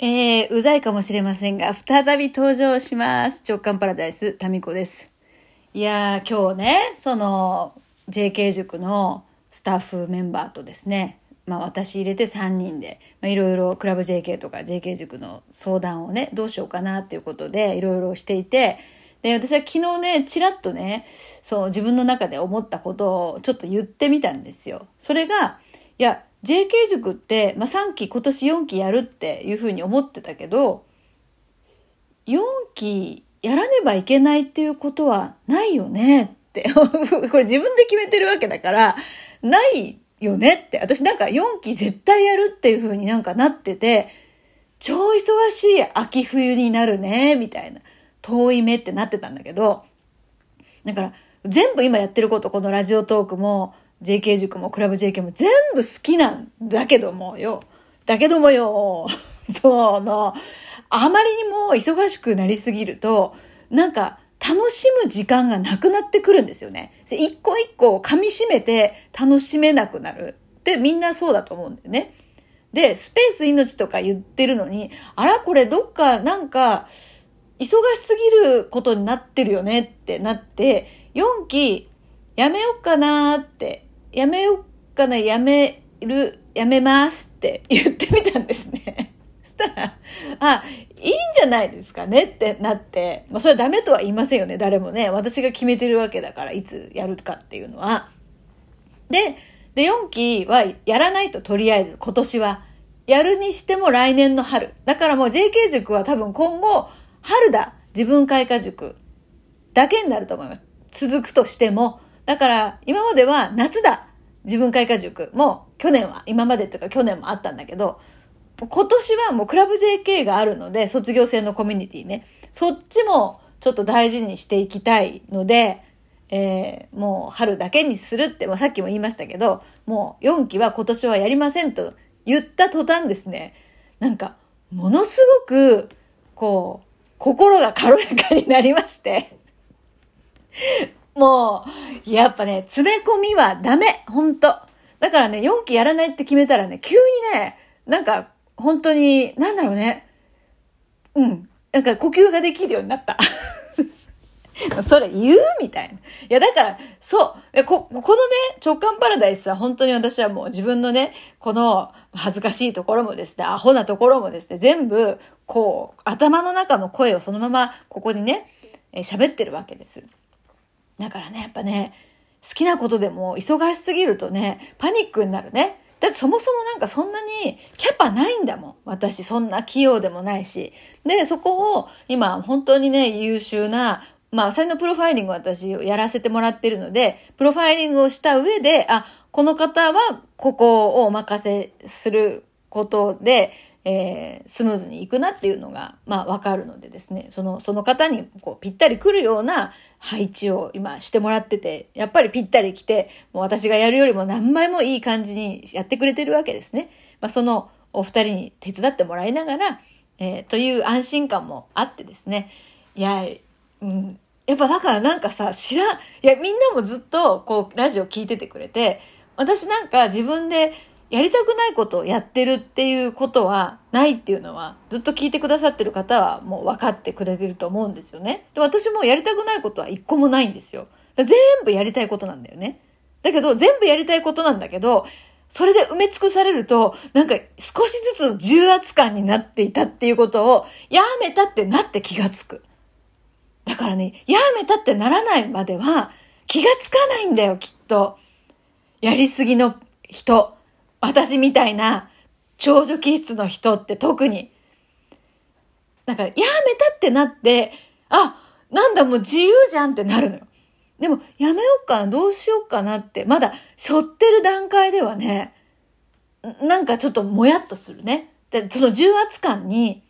えー、うざいかもしれませんが、再び登場します。直感パラダイス、タミコです。いやー、今日ね、その、JK 塾のスタッフメンバーとですね、まあ私入れて3人で、まあいろいろクラブ JK とか JK 塾の相談をね、どうしようかなっていうことでいろいろしていて、で、私は昨日ね、ちらっとね、そう、自分の中で思ったことをちょっと言ってみたんですよ。それが、いや、JK 塾って、まあ、3期、今年4期やるっていうふうに思ってたけど、4期やらねばいけないっていうことはないよねって。これ自分で決めてるわけだから、ないよねって。私なんか4期絶対やるっていうふうになんかなってて、超忙しい秋冬になるね、みたいな。遠い目ってなってたんだけど、だから全部今やってること、このラジオトークも、JK 塾もクラブ JK も全部好きなんだけどもよ。だけどもよ。そうの、あまりにも忙しくなりすぎると、なんか楽しむ時間がなくなってくるんですよね。一個一個噛み締めて楽しめなくなる。で、みんなそうだと思うんだよね。で、スペース命とか言ってるのに、あらこれどっかなんか、忙しすぎることになってるよねってなって、4期やめよっかなーって、やめよっかな、やめる、やめますって 言ってみたんですね。そしたら、あ、いいんじゃないですかねってなって、まあそれはダメとは言いませんよね、誰もね。私が決めてるわけだから、いつやるかっていうのは。で、で、4期はやらないと、とりあえず、今年は。やるにしても来年の春。だからもう JK 塾は多分今後、春だ、自分開花塾だけになると思います。続くとしても。だから、今までは夏だ、自分開花塾も、去年は、今までというか去年もあったんだけど、今年はもうクラブ JK があるので、卒業生のコミュニティね。そっちもちょっと大事にしていきたいので、えー、もう春だけにするって、もうさっきも言いましたけど、もう4期は今年はやりませんと言った途端ですね、なんか、ものすごく、こう、心が軽やかになりまして。もう、やっぱね、詰め込みはダメほんと。だからね、4期やらないって決めたらね、急にね、なんか、本当に、なんだろうね。うん。なんか呼吸ができるようになった。それ言うみたいな。いや、だから、そう。こ、このね、直感パラダイスは本当に私はもう自分のね、この恥ずかしいところもですね、アホなところもですね、全部、こう、頭の中の声をそのままここにね、喋ってるわけです。だからね、やっぱね、好きなことでも忙しすぎるとね、パニックになるね。だってそもそもなんかそんなにキャパないんだもん。私そんな器用でもないし。で、そこを今本当にね、優秀な、まあ、それのプロファイリングを私やらせてもらってるので、プロファイリングをした上で、あ、この方はここをお任せすることで、えー、スムーズにいくなっていうのが、まあ、わかるのでですね、その、その方にこうぴったり来るような配置を今してもらってて、やっぱりぴったり来て、もう私がやるよりも何倍もいい感じにやってくれてるわけですね。まあ、そのお二人に手伝ってもらいながら、えー、という安心感もあってですね、いや、うん、やっぱだからなんかさ、知らん、いや、みんなもずっとこう、ラジオ聞いててくれて、私なんか自分でやりたくないことをやってるっていうことはないっていうのは、ずっと聞いてくださってる方はもう分かってくれてると思うんですよね。で私もやりたくないことは一個もないんですよ。全部やりたいことなんだよね。だけど、全部やりたいことなんだけど、それで埋め尽くされると、なんか少しずつ重圧感になっていたっていうことを、やめたってなって気がつく。だからね、やめたってならないまでは気がつかないんだよ、きっと。やりすぎの人。私みたいな長女気質の人って特に。なんか、やめたってなって、あ、なんだもう自由じゃんってなるのよ。でも、やめようかな、どうしようかなって、まだ、背負ってる段階ではね、なんかちょっともやっとするね。で、その重圧感に、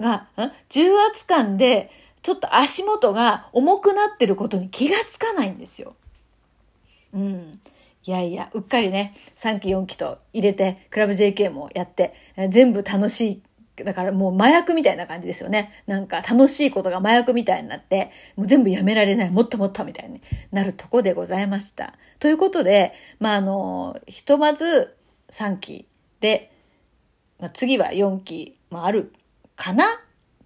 が、重圧感で、ちょっと足元が重くなってることに気がつかないんですよ。うん。いやいや、うっかりね、3期4期と入れて、クラブ JK もやって、全部楽しい。だからもう麻薬みたいな感じですよね。なんか楽しいことが麻薬みたいになって、もう全部やめられない、もっともっとみたいになるとこでございました。ということで、まあ、あの、ひとまず3期で、まあ、次は4期もあるかな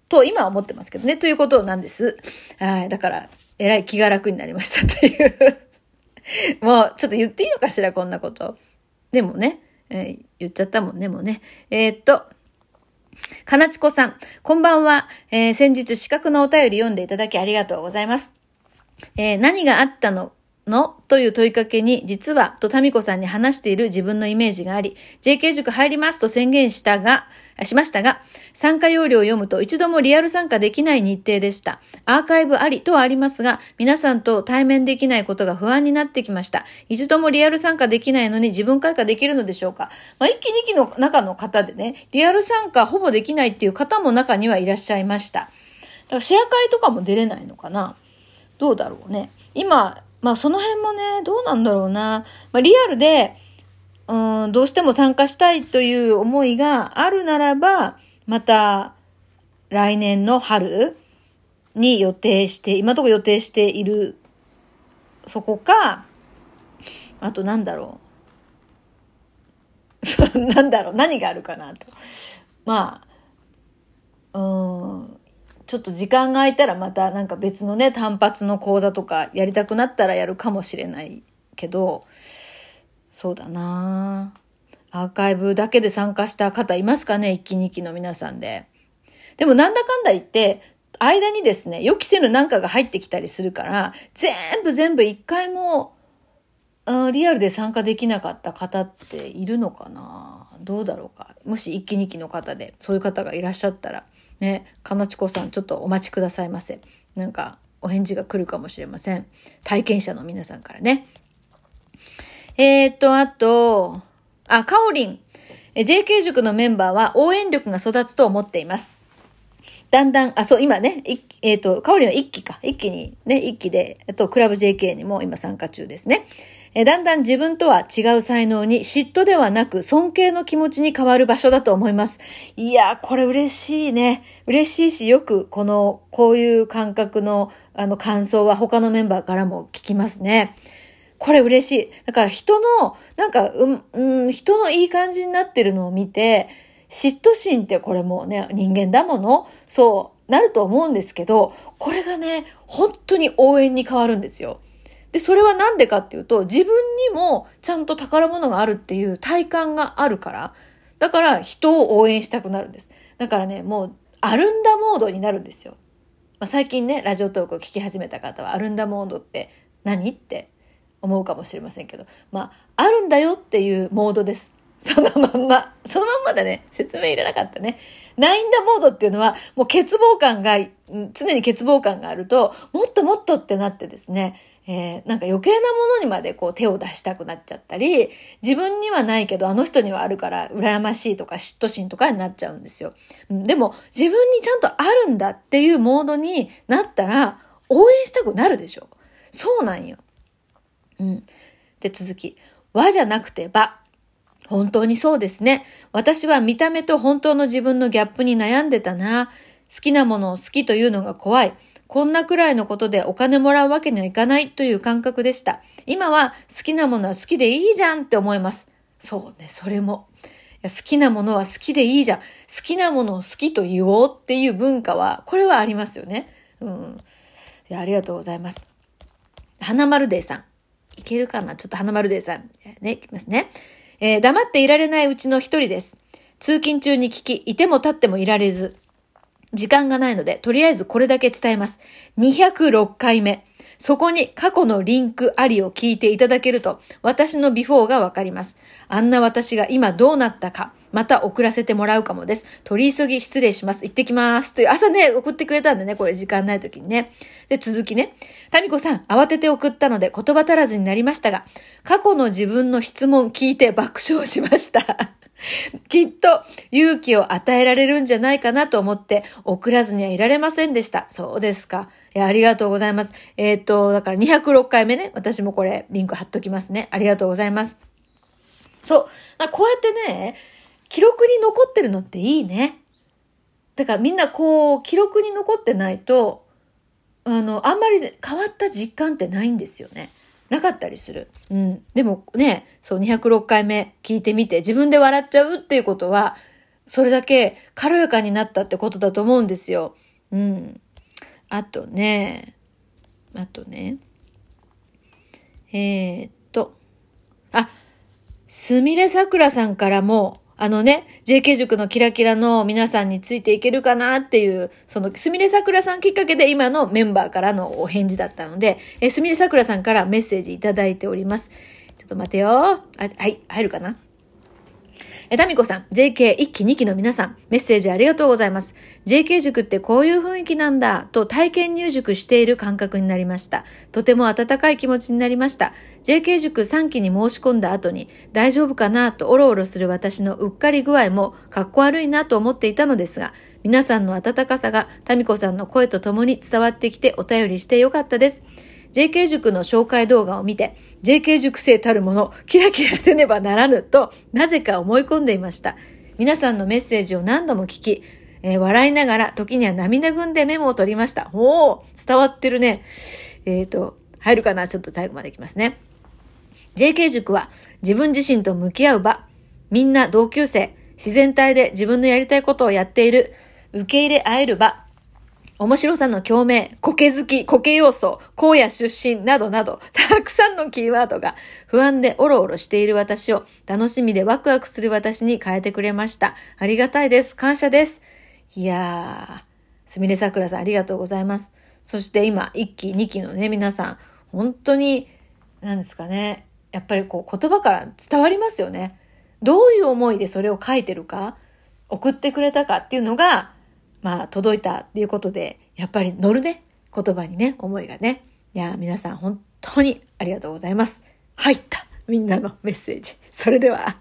と今は思ってますけどね。ということなんです。はい。だから、えらい気が楽になりましたという もう、ちょっと言っていいのかしら、こんなこと。でもね、えー、言っちゃったもんね、もうね。えー、っと、かなちこさん、こんばんは。えー、先日資格のお便り読んでいただきありがとうございます。え、何があったののという問いかけに、実は、とタミコさんに話している自分のイメージがあり、JK 塾入りますと宣言したが、しましたが、参加要領を読むと一度もリアル参加できない日程でした。アーカイブありとはありますが、皆さんと対面できないことが不安になってきました。一度もリアル参加できないのに自分開花できるのでしょうかまあ、一期二期の中の方でね、リアル参加ほぼできないっていう方も中にはいらっしゃいました。だからシェア会とかも出れないのかなどうだろうね。今、まあその辺もね、どうなんだろうな。まあリアルで、うん、どうしても参加したいという思いがあるならば、また来年の春に予定して、今とこ予定している、そこか、あとなんだろう。なんだろう、何があるかなと。まあ、うん、ちょっと時間が空いたらまたなんか別のね、単発の講座とかやりたくなったらやるかもしれないけど、そうだなアーカイブだけで参加した方いますかね一期二期の皆さんで。でもなんだかんだ言って、間にですね、予期せぬなんかが入ってきたりするから、全部全部一回も、リアルで参加できなかった方っているのかなどうだろうか。もし一期二期の方で、そういう方がいらっしゃったら、ね、かなちこさん、ちょっとお待ちくださいませ。なんか、お返事が来るかもしれません。体験者の皆さんからね。えー、っと、あと、あ、かおりん。JK 塾のメンバーは応援力が育つと思っています。だんだん、あ、そう、今ね、えっ、ー、と、かおりんは一期か。一期に、ね、一期で、あと、クラブ JK にも今参加中ですね。えだんだん自分とは違う才能に嫉妬ではなく尊敬の気持ちに変わる場所だと思います。いやーこれ嬉しいね。嬉しいし、よくこの、こういう感覚の、あの、感想は他のメンバーからも聞きますね。これ嬉しい。だから人の、なんか、うん、うん、人のいい感じになってるのを見て、嫉妬心ってこれもね、人間だもの？そう、なると思うんですけど、これがね、本当に応援に変わるんですよ。で、それはなんでかっていうと、自分にもちゃんと宝物があるっていう体感があるから、だから人を応援したくなるんです。だからね、もう、アルンダモードになるんですよ。まあ、最近ね、ラジオトークを聞き始めた方は、アルンダモードって何？って思うかもしれませんけど、まあ、あるんだよっていうモードです。そのまんま。そのまんまでね、説明入れなかったね。ないんだモードっていうのは、もう欠乏感が、常に欠乏感があると、もっともっとってなってですね、えー、なんか余計なものにまでこう手を出したくなっちゃったり、自分にはないけどあの人にはあるから羨ましいとか嫉妬心とかになっちゃうんですよ。でも自分にちゃんとあるんだっていうモードになったら応援したくなるでしょ。そうなんよ。うん。で、続き。和じゃなくて和。本当にそうですね。私は見た目と本当の自分のギャップに悩んでたな。好きなものを好きというのが怖い。こんなくらいのことでお金もらうわけにはいかないという感覚でした。今は好きなものは好きでいいじゃんって思います。そうね、それも。好きなものは好きでいいじゃん。好きなものを好きと言おうっていう文化は、これはありますよね。うん。いや、ありがとうございます。花丸デーさん。いけるかな？ちょっと花丸デーさん。ね、いきますね。えー、黙っていられないうちの一人です。通勤中に聞き、いても立ってもいられず、時間がないので、とりあえずこれだけ伝えます。206回目。そこに過去のリンクありを聞いていただけると、私のビフォーがわかります。あんな私が今どうなったか、また送らせてもらうかもです。取り急ぎ失礼します。行ってきます。という、朝ね、送ってくれたんでね、これ時間ない時にね。で、続きね。タミコさん、慌てて送ったので言葉足らずになりましたが、過去の自分の質問聞いて爆笑しました。きっと勇気を与えられるんじゃないかなと思って送らずにはいられませんでした。そうですか。いや、ありがとうございます。えっ、と、だから206回目ね。私もこれリンク貼っときますね。ありがとうございます。そう。こうやってね、記録に残ってるのっていいね。だからみんなこう、記録に残ってないと、あの、あんまり変わった実感ってないんですよね。なかったりする。うん。でもね、そう206回目聞いてみて自分で笑っちゃうっていうことは、それだけ軽やかになったってことだと思うんですよ。うん。あとね、あとね、えー、っと、あ、すみれさくらさんからも、あのね、JK 塾のキラキラの皆さんについていけるかなっていう、そのすみれさくらさんきっかけで今のメンバーからのお返事だったので、えすみれさくらさんからメッセージいただいております。ちょっと待てよ。あ、はい、入るかな？え、タミコさん、JK1 期2期の皆さん、メッセージありがとうございます。JK 塾ってこういう雰囲気なんだ、と体験入塾している感覚になりました。とても温かい気持ちになりました。JK 塾3期に申し込んだ後に、大丈夫かなとおろおろする私のうっかり具合も、かっこ悪いなと思っていたのですが、皆さんの温かさが、タミコさんの声とともに伝わってきてお便りしてよかったです。JK 塾の紹介動画を見て、JK 塾生たるもの、キラキラせねばならぬと、なぜか思い込んでいました。皆さんのメッセージを何度も聞き、えー、笑いながら、時には涙ぐんでメモを取りました。おー伝わってるね。えっ、ー、と、入るかな？ちょっと最後までいきますね。JK 塾は自分自身と向き合う場。みんな同級生。自然体で自分のやりたいことをやっている。受け入れ合える場。面白さの共鳴、苔好き、苔要素、荒野出身などなど、たくさんのキーワードが不安でオロオロしている私を楽しみでワクワクする私に変えてくれました。ありがたいです。感謝です。いやー、すみれさくらさんありがとうございます。そして今、1期、2期のね、皆さん、本当に、何ですかね。やっぱりこう言葉から伝わりますよね。どういう思いでそれを書いてるか、送ってくれたかっていうのが、まあ、届いたっていうことで、やっぱり乗るね。言葉にね、思いがね。いや、皆さん本当にありがとうございます。入ったみんなのメッセージ。それでは。